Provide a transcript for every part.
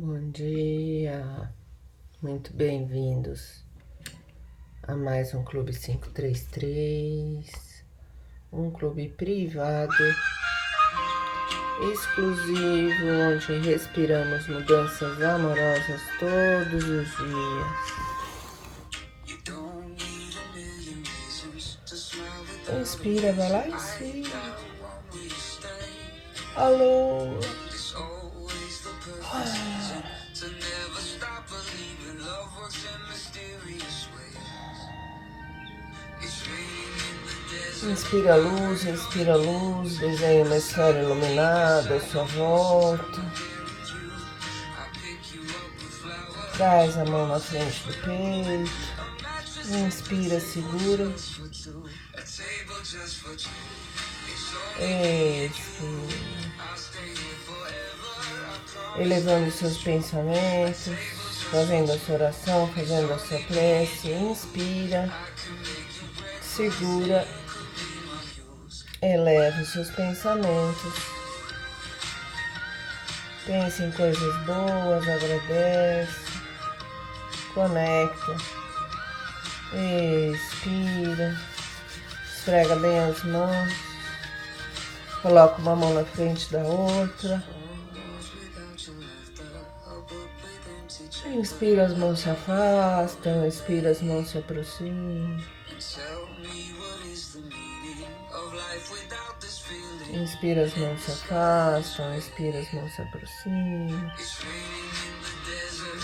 Bom dia, muito bem-vindos a mais um Clube 533, um clube privado, exclusivo, onde respiramos mudanças amorosas todos os dias. Inspira, vai lá cima. Alô. Inspira luz, inspira a luz, desenha uma esfera iluminada à sua volta. Traz a mão na frente do peito. Inspira, segura. Expira. Elevando seus pensamentos, fazendo a sua oração, fazendo a sua prece. Inspira, segura Eleve seus pensamentos. Pense em coisas boas, agradece. Conecta. Expira. Esfrega bem as mãos. Coloca uma mão na frente da outra. Inspira, as mãos se afastam. Expira, as mãos se aproximam. Inspira, as mãos se afastam, expira, as mãos se aproximam.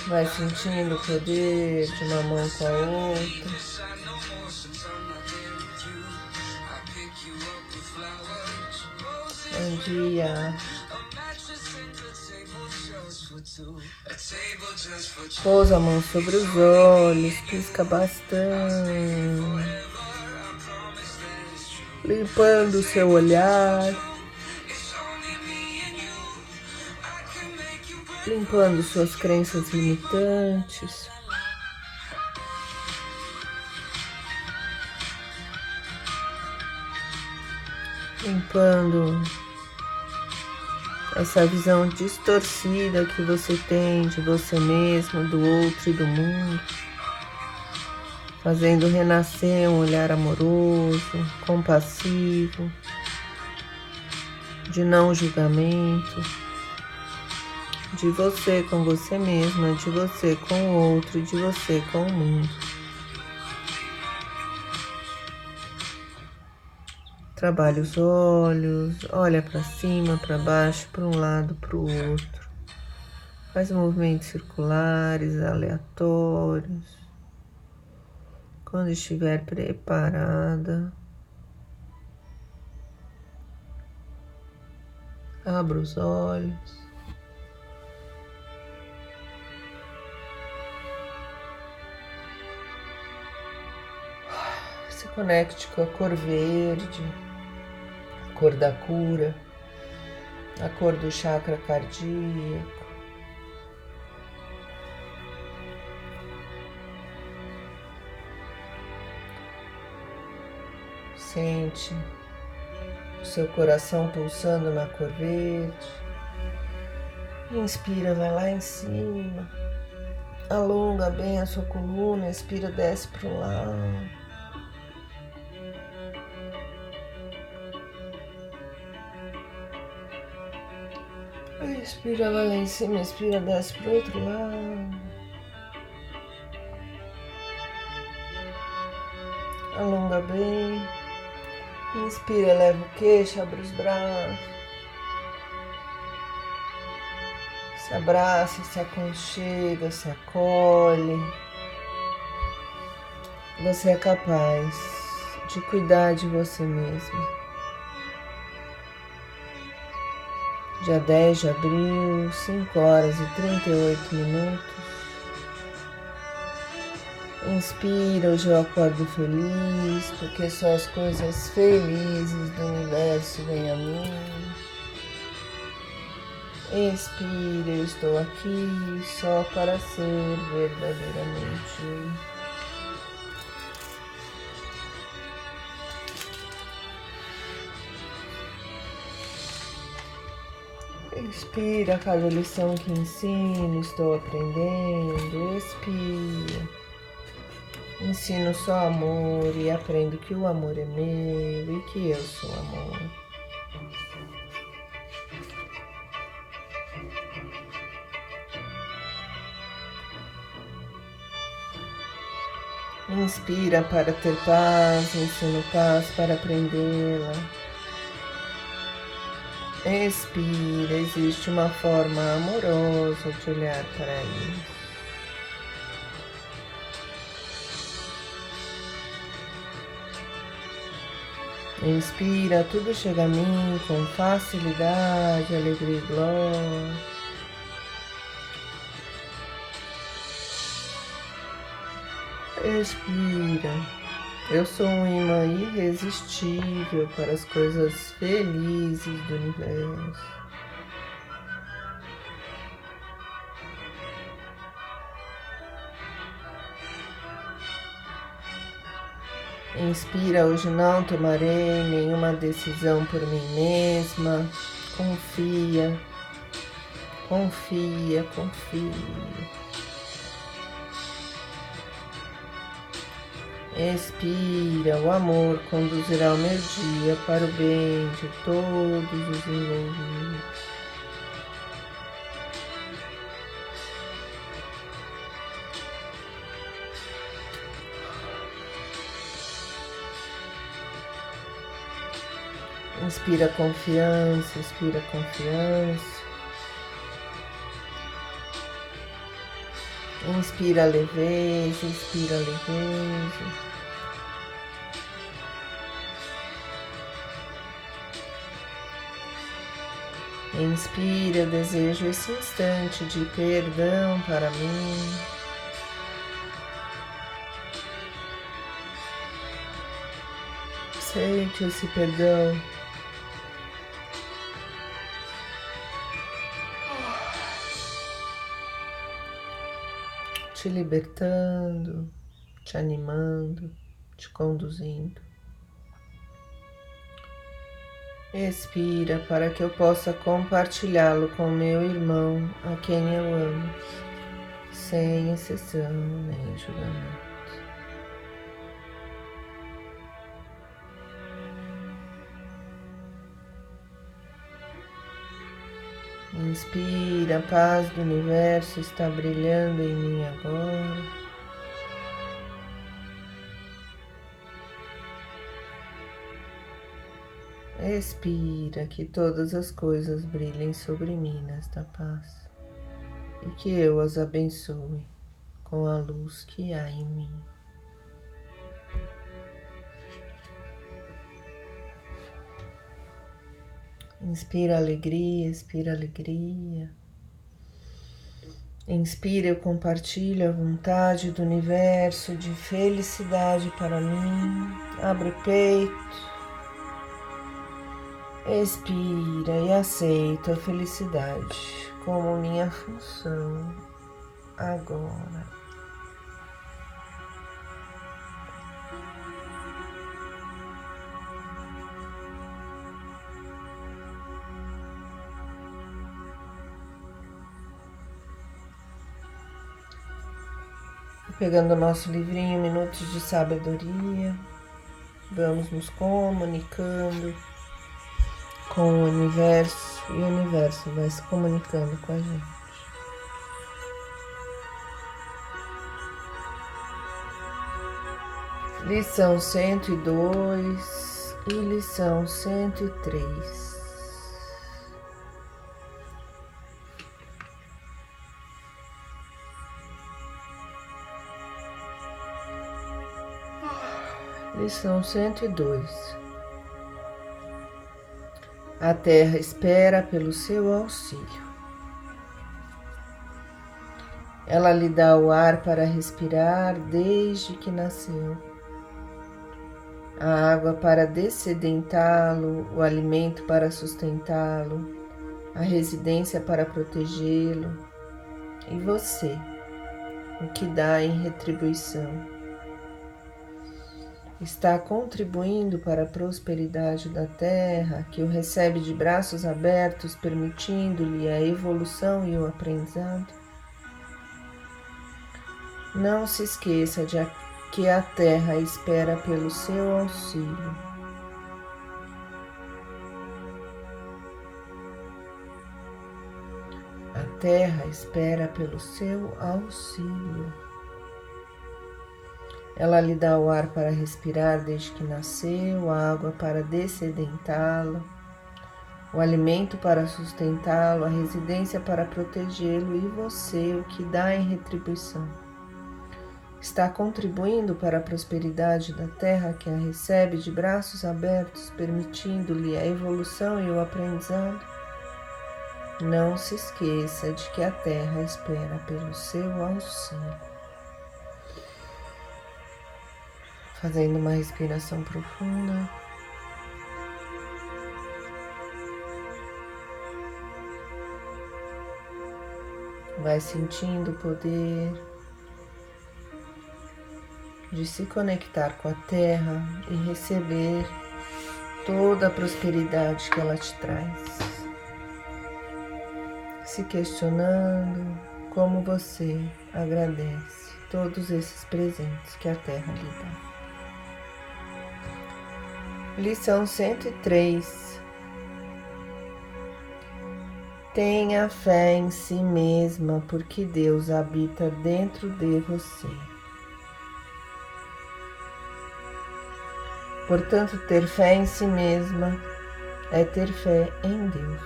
Vai sentindo o poder de uma mão com a outra. Bom dia. Pousa a mão sobre os olhos, pisca bastante limpando seu olhar, limpando suas crenças limitantes. Limpando essa visão distorcida que você tem de você mesmo, do outro e do mundo fazendo renascer um olhar amoroso, compassivo, de não julgamento, de você com você mesma, de você com o outro, de você com o mundo. Trabalha os olhos, olha para cima, para baixo, para um lado, para o outro. Faz movimentos circulares, aleatórios. Quando estiver preparada, abra os olhos. Se conecte com a cor verde, a cor da cura, a cor do chakra cardíaco. Sente o seu coração pulsando na cor verde. Inspira, vai lá em cima. Alonga bem a sua coluna, expira, desce para o lado. Expira, vai lá em cima, expira, desce para o outro lado. Alonga bem. Inspira, eleva o queixo, abre os braços. Se abraça, se aconchega, se acolhe. Você é capaz de cuidar de você mesmo. Dia 10 de abril, 5 horas e 38 minutos. Inspira, hoje eu acordo feliz, porque só as coisas felizes do universo vêm a mim. Expira, eu estou aqui só para ser verdadeiramente. Inspira cada lição que ensino, estou aprendendo. Expira. Ensino só amor e aprendo que o amor é meu e que eu sou amor. Inspira para ter paz, ensino paz para aprendê-la. Expira, existe uma forma amorosa de olhar para isso. Inspira, tudo chega a mim com facilidade, alegria e glória. Expira. Eu sou um imã irresistível para as coisas felizes do universo. Inspira, hoje não tomarei nenhuma decisão por mim mesma. Confia, confia, confia. Expira, o amor conduzirá o meu dia para o bem de todos os envolvidos. Inspira confiança, inspira confiança. Inspira leveza, inspira leveza. Inspira, desejo esse instante de perdão para mim. Sente esse perdão. Te libertando, te animando, te conduzindo. Expira para que eu possa compartilhá-lo com meu irmão, a quem eu amo, sem exceção nem julgamento. Inspira, a paz do universo está brilhando em mim agora. Expira, que todas as coisas brilhem sobre mim nesta paz e que eu as abençoe com a luz que há em mim. Inspira alegria, expira alegria. Inspira, eu compartilho a vontade do universo de felicidade para mim. Abre o peito. Expira e aceito a felicidade como minha função agora. Pegando o nosso livrinho Minutos de Sabedoria, vamos nos comunicando com o universo e o universo vai se comunicando com a gente. Lição 102 e lição 103. Lição 102 A terra espera pelo seu auxílio. Ela lhe dá o ar para respirar desde que nasceu, a água para descedentá-lo, o alimento para sustentá-lo, a residência para protegê-lo, e você, o que dá em retribuição está contribuindo para a prosperidade da Terra, que o recebe de braços abertos, permitindo-lhe a evolução e o aprendizado? Não se esqueça de que a Terra espera pelo seu auxílio. A Terra espera pelo seu auxílio. Ela lhe dá o ar para respirar desde que nasceu, a água para descedentá-lo, o alimento para sustentá-lo, a residência para protegê-lo e você o que dá em retribuição. Está contribuindo para a prosperidade da terra que a recebe de braços abertos, permitindo-lhe a evolução e o aprendizado? Não se esqueça de que a terra espera pelo seu auxílio. Fazendo uma respiração profunda. Vai sentindo o poder de se conectar com a terra e receber toda a prosperidade que ela te traz. Se questionando como você agradece todos esses presentes que a terra lhe dá. Lição 103 Tenha fé em si mesma, porque Deus habita dentro de você. Portanto, ter fé em si mesma é ter fé em Deus.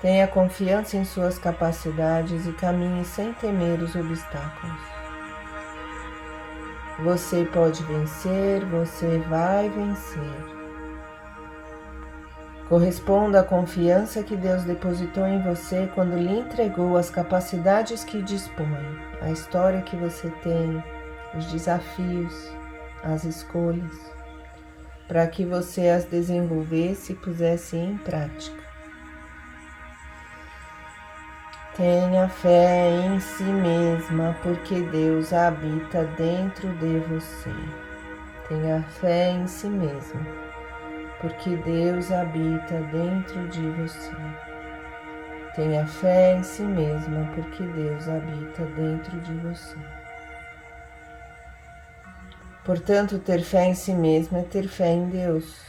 Tenha confiança em suas capacidades e caminhe sem temer os obstáculos. Você pode vencer, você vai vencer. Corresponda à confiança que Deus depositou em você quando lhe entregou as capacidades que dispõe, a história que você tem, os desafios, as escolhas, para que você as desenvolvesse e pusesse em prática. Tenha fé em si mesma, porque Deus habita dentro de você. Tenha fé em si mesma, porque Deus habita dentro de você. Tenha fé em si mesma, porque Deus habita dentro de você. Portanto, ter fé em si mesma é ter fé em Deus.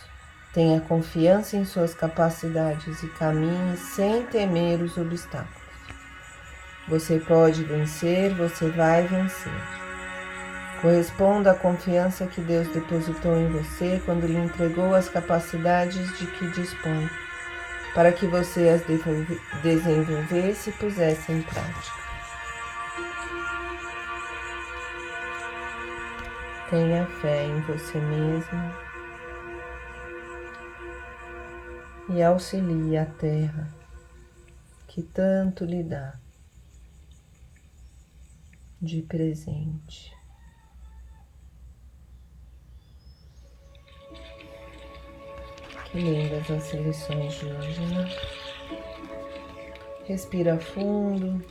Tenha confiança em suas capacidades e caminhe sem temer os obstáculos. Você pode vencer, você vai vencer. Corresponda à confiança que Deus depositou em você quando lhe entregou as capacidades de que dispõe, para que você as desenvolvesse e pusesse em prática. Tenha fé em você mesmo e auxilie a terra que tanto lhe dá de presente. Que lindas as lições de hoje, né? Respira fundo.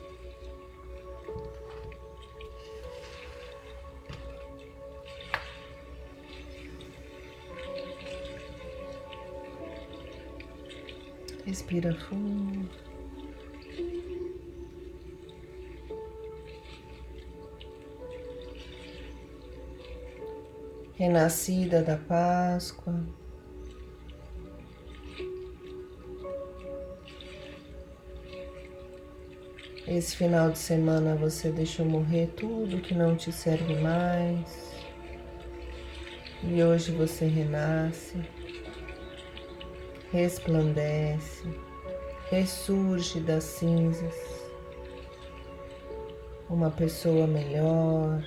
Respira fundo. Renascida da Páscoa. Esse final de semana você deixou morrer tudo que não te serve mais. E hoje você renasce, resplandece, ressurge das cinzas, uma pessoa melhor,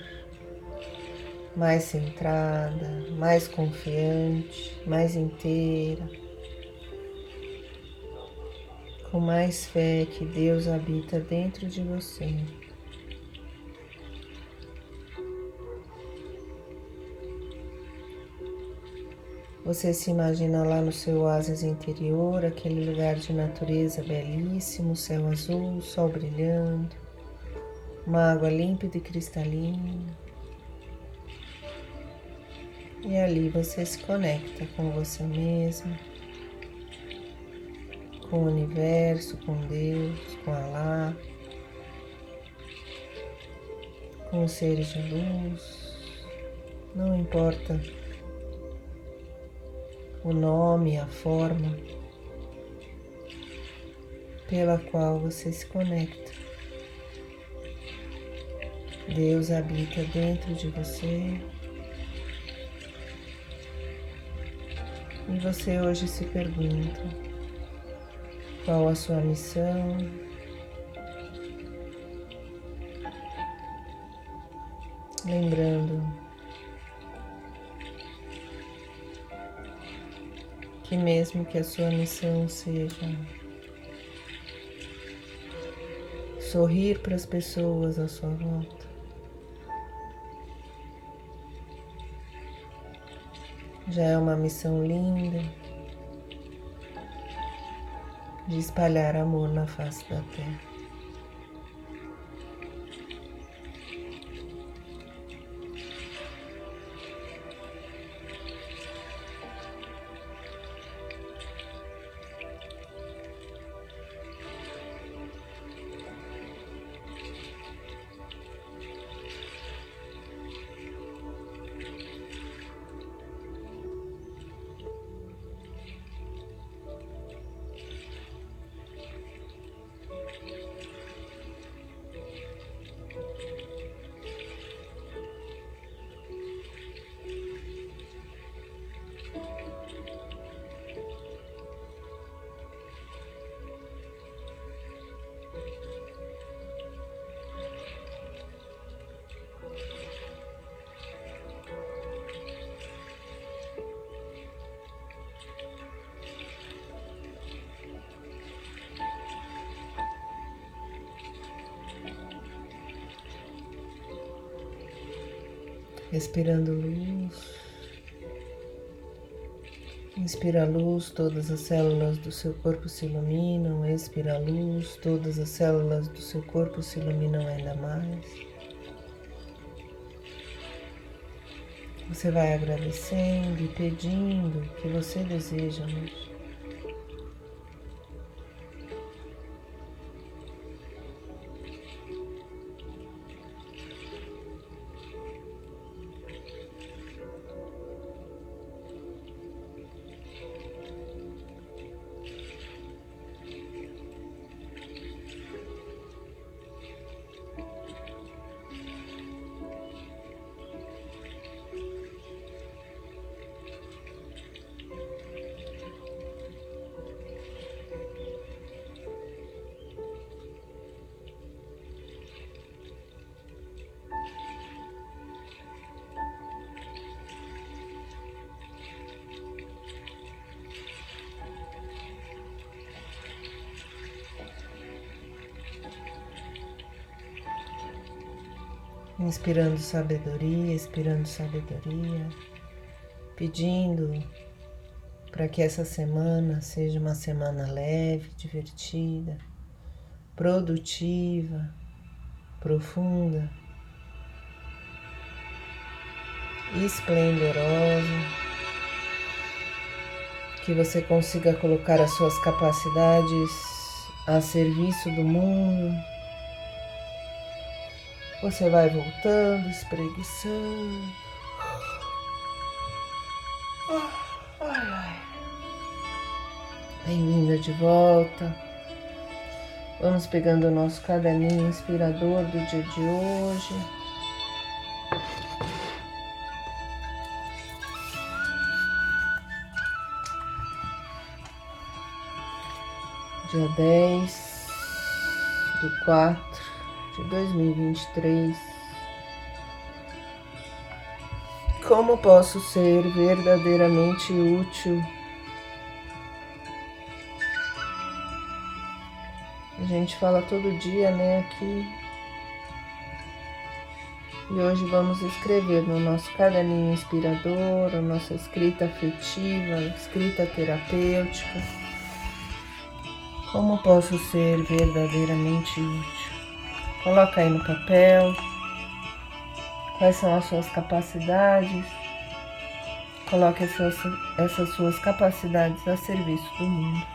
mais centrada, mais confiante, mais inteira, com mais fé que Deus habita dentro de você. Você se imagina lá no seu oásis interior, aquele lugar de natureza belíssimo, céu azul, sol brilhando, uma água límpida e cristalina E ali você se conecta com você mesmo, com o universo, com Deus, com Allah, com os seres de luz. Não importa o nome, a forma pela qual você se conecta. Deus habita dentro de você. E você hoje se pergunta qual a sua missão, lembrando que mesmo que a sua missão seja sorrir para as pessoas à sua volta, já é uma missão linda de espalhar amor na face da terra. Respirando luz. Inspira luz, todas as células do seu corpo se iluminam. Expira luz, todas as células do seu corpo se iluminam ainda mais. Você vai agradecendo e pedindo o que você deseja hoje. Inspirando sabedoria, expirando sabedoria, pedindo para que essa semana seja uma semana leve, divertida, produtiva, profunda, esplendorosa, que você consiga colocar as suas capacidades a serviço do mundo você vai voltando, espreguiçando. Ai, ai. Bem-vinda de volta. Vamos pegando o nosso caderninho inspirador do dia de hoje. Dia 10 do 4 de 2023. Como posso ser verdadeiramente útil? A gente fala todo dia, né, aqui. E hoje vamos escrever no nosso caderninho inspirador, a nossa escrita afetiva, escrita terapêutica. Como posso ser verdadeiramente útil? Coloca aí no papel quais são as suas capacidades, Coloque essas, essas suas capacidades a serviço do mundo.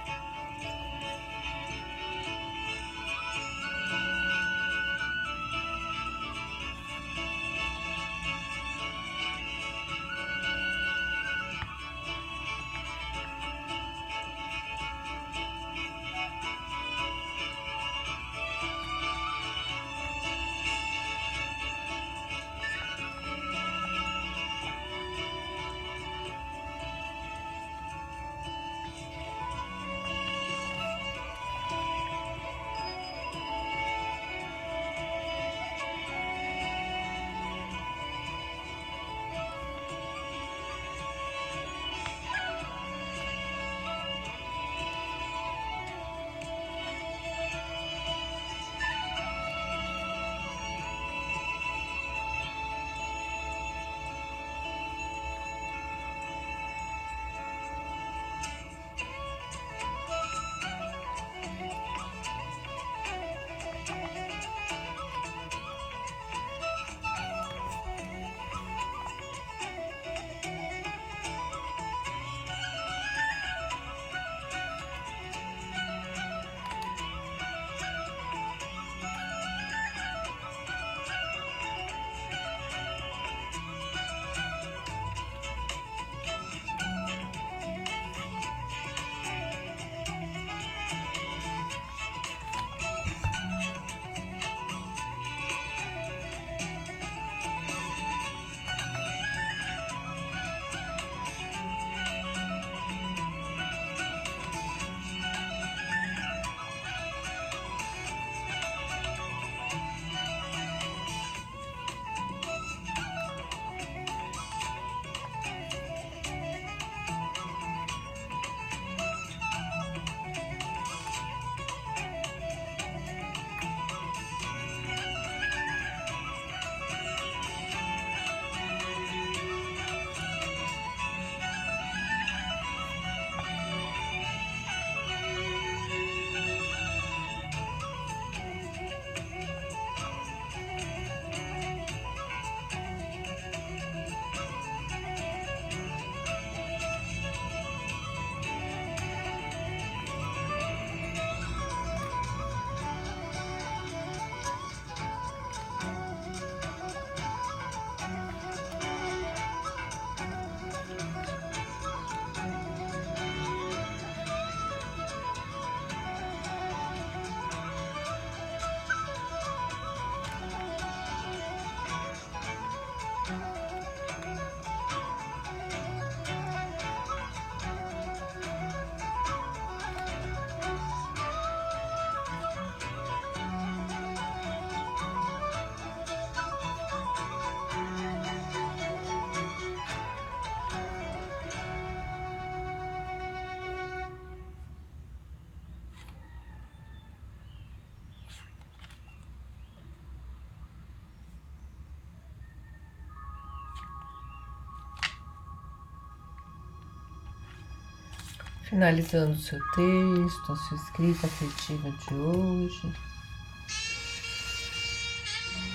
Finalizando o seu texto, a sua escrita afetiva de hoje.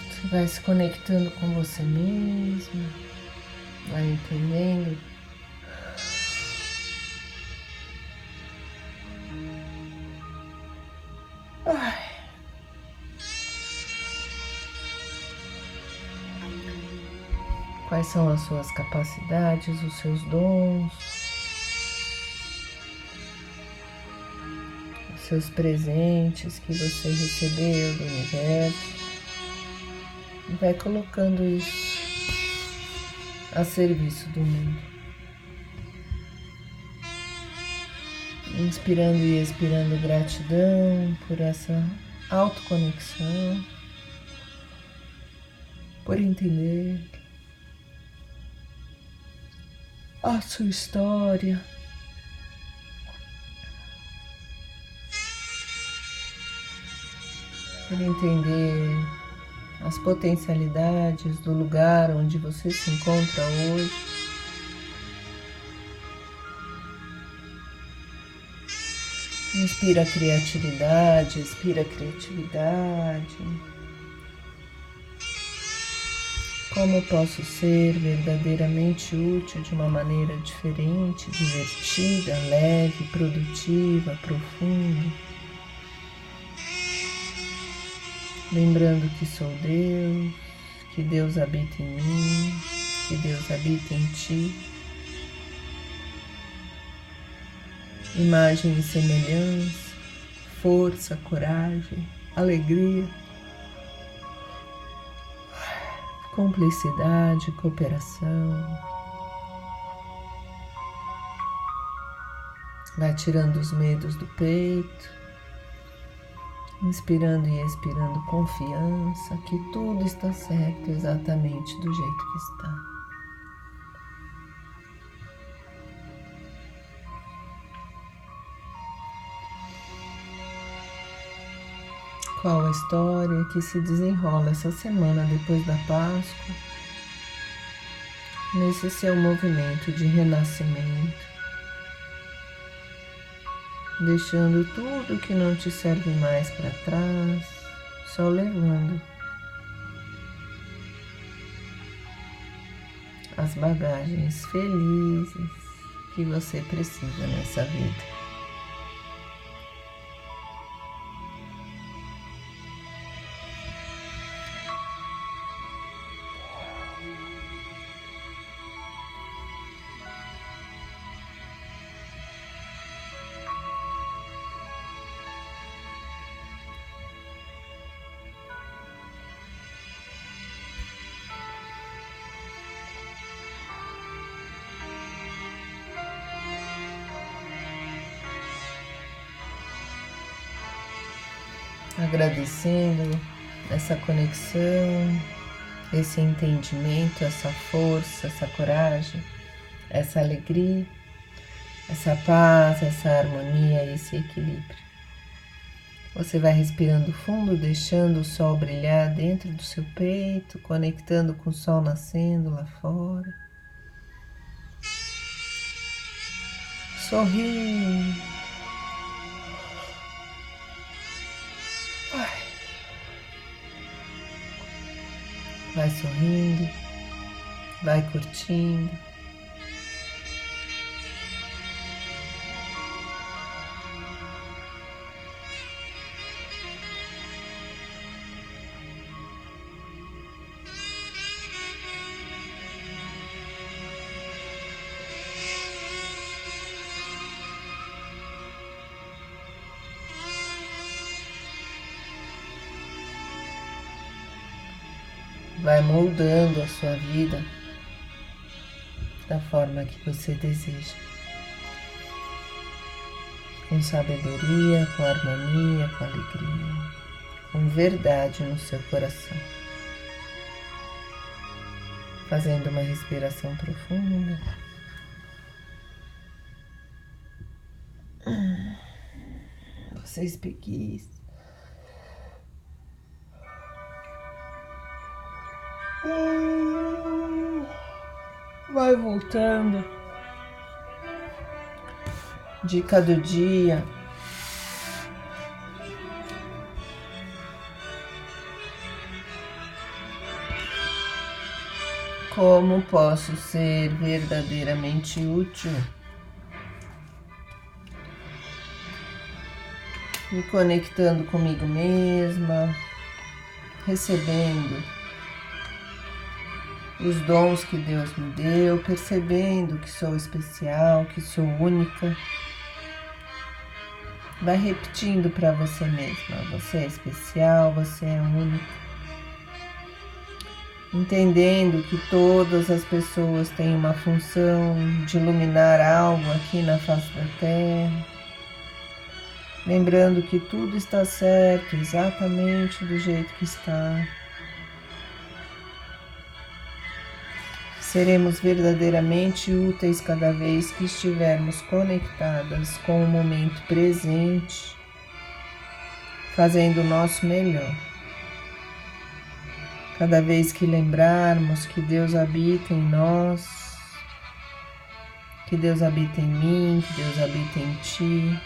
Você vai se conectando com você mesmo, vai entendendo Ai. Quais são as suas capacidades, os seus dons? Seus presentes que você recebeu do universo e vai colocando isso a serviço do mundo. Inspirando e expirando gratidão por essa autoconexão, por entender a sua história. Por entender as potencialidades do lugar onde você se encontra hoje. Inspira criatividade, expira criatividade. Como posso ser verdadeiramente útil de uma maneira diferente, divertida, leve, produtiva, profunda? Lembrando que sou Deus, que Deus habita em mim, que Deus habita em ti. Imagem e semelhança, força, coragem, alegria cumplicidade, cooperação. Vai tirando os medos do peito, inspirando e expirando confiança que tudo está certo exatamente do jeito que está. Qual a história que se desenrola essa semana depois da Páscoa, nesse seu movimento de renascimento, deixando tudo que não te serve mais para trás, só levando as bagagens felizes que você precisa nessa vida. Agradecendo essa conexão, esse entendimento, essa força, essa coragem, essa alegria, essa paz, essa harmonia, esse equilíbrio. Você vai respirando fundo, deixando o sol brilhar dentro do seu peito, conectando com o sol nascendo lá fora. Sorrindo Vai sorrindo, vai curtindo. Vai moldando a sua vida da forma que você deseja. Com sabedoria, com harmonia, com alegria, com verdade no seu coração. Fazendo uma respiração profunda. Você espreguiça. Voltando. Dica do dia. Como posso ser verdadeiramente útil? Me conectando comigo mesma, recebendo os dons que Deus me deu, percebendo que sou especial, que sou única. Vai repetindo para você mesma: você é especial, você é única. Entendendo que todas as pessoas têm uma função de iluminar algo aqui na face da Terra. Lembrando que tudo está certo exatamente do jeito que está. Seremos verdadeiramente úteis cada vez que estivermos conectadas com o momento presente, fazendo o nosso melhor. Cada vez que lembrarmos que Deus habita em nós, que Deus habita em mim, que Deus habita em ti,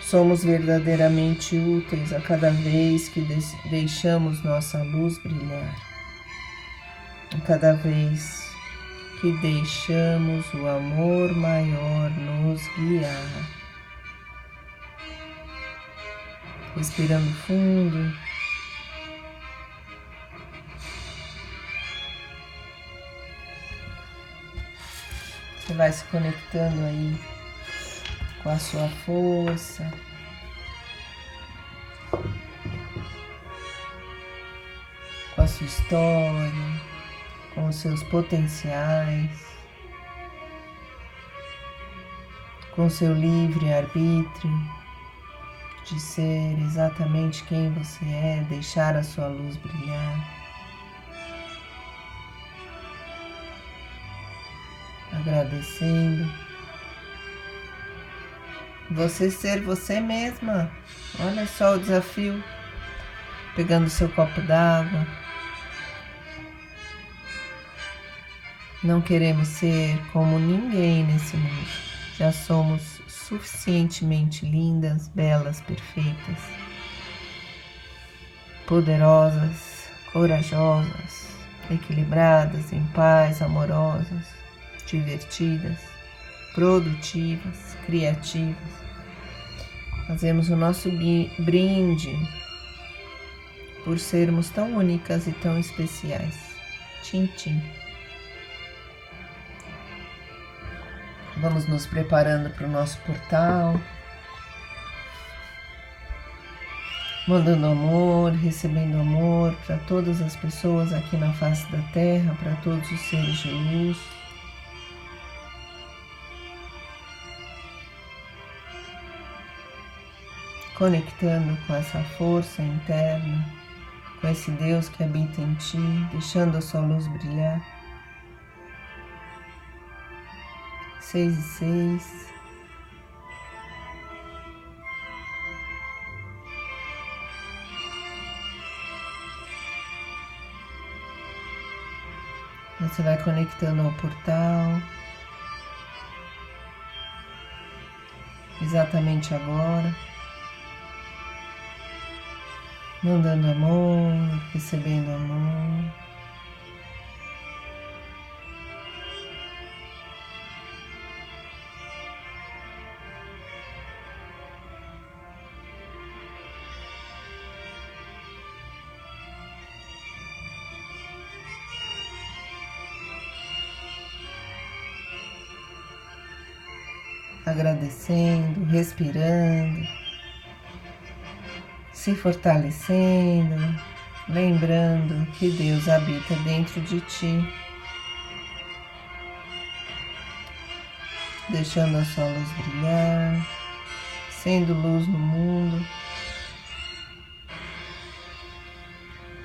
somos verdadeiramente úteis a cada vez que deixamos nossa luz brilhar. Cada vez que deixamos o amor maior nos guiar. Respirando fundo. Você vai se conectando aí com a sua força. Com a sua história, com seus potenciais, com seu livre arbítrio de ser exatamente quem você é, deixar a sua luz brilhar. Agradecendo você ser você mesma. Olha só o desafio. Pegando seu copo d'água. Não queremos ser como ninguém nesse mundo. Já somos suficientemente lindas, belas, perfeitas, poderosas, corajosas, equilibradas, em paz, amorosas, divertidas, produtivas, criativas Fazemos o nosso brinde por sermos tão únicas e tão especiais. Tchim, tchim. Vamos nos preparando para o nosso portal. Mandando amor, recebendo amor para todas as pessoas aqui na face da terra, para todos os seres de luz. conectando com essa força interna, com esse Deus que habita em ti, deixando a sua luz brilhar. Seis e seis. Você vai conectando ao portal. Exatamente agora mandando amor, recebendo amor. Agradecendo, respirando se fortalecendo, lembrando que Deus habita dentro de ti, deixando a sua luz brilhar, sendo luz no mundo.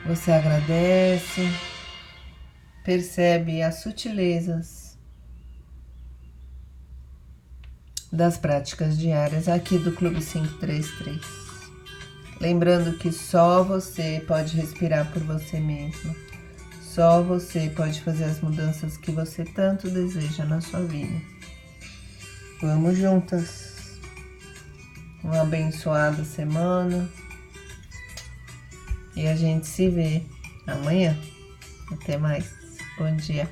Você agradece, percebe as sutilezas das práticas diárias aqui do Clube 533. Lembrando que só você pode respirar por você mesmo. Só você pode fazer as mudanças que você tanto deseja na sua vida. Vamos juntas. Uma abençoada semana. E a gente se vê amanhã. Até mais. Bom dia.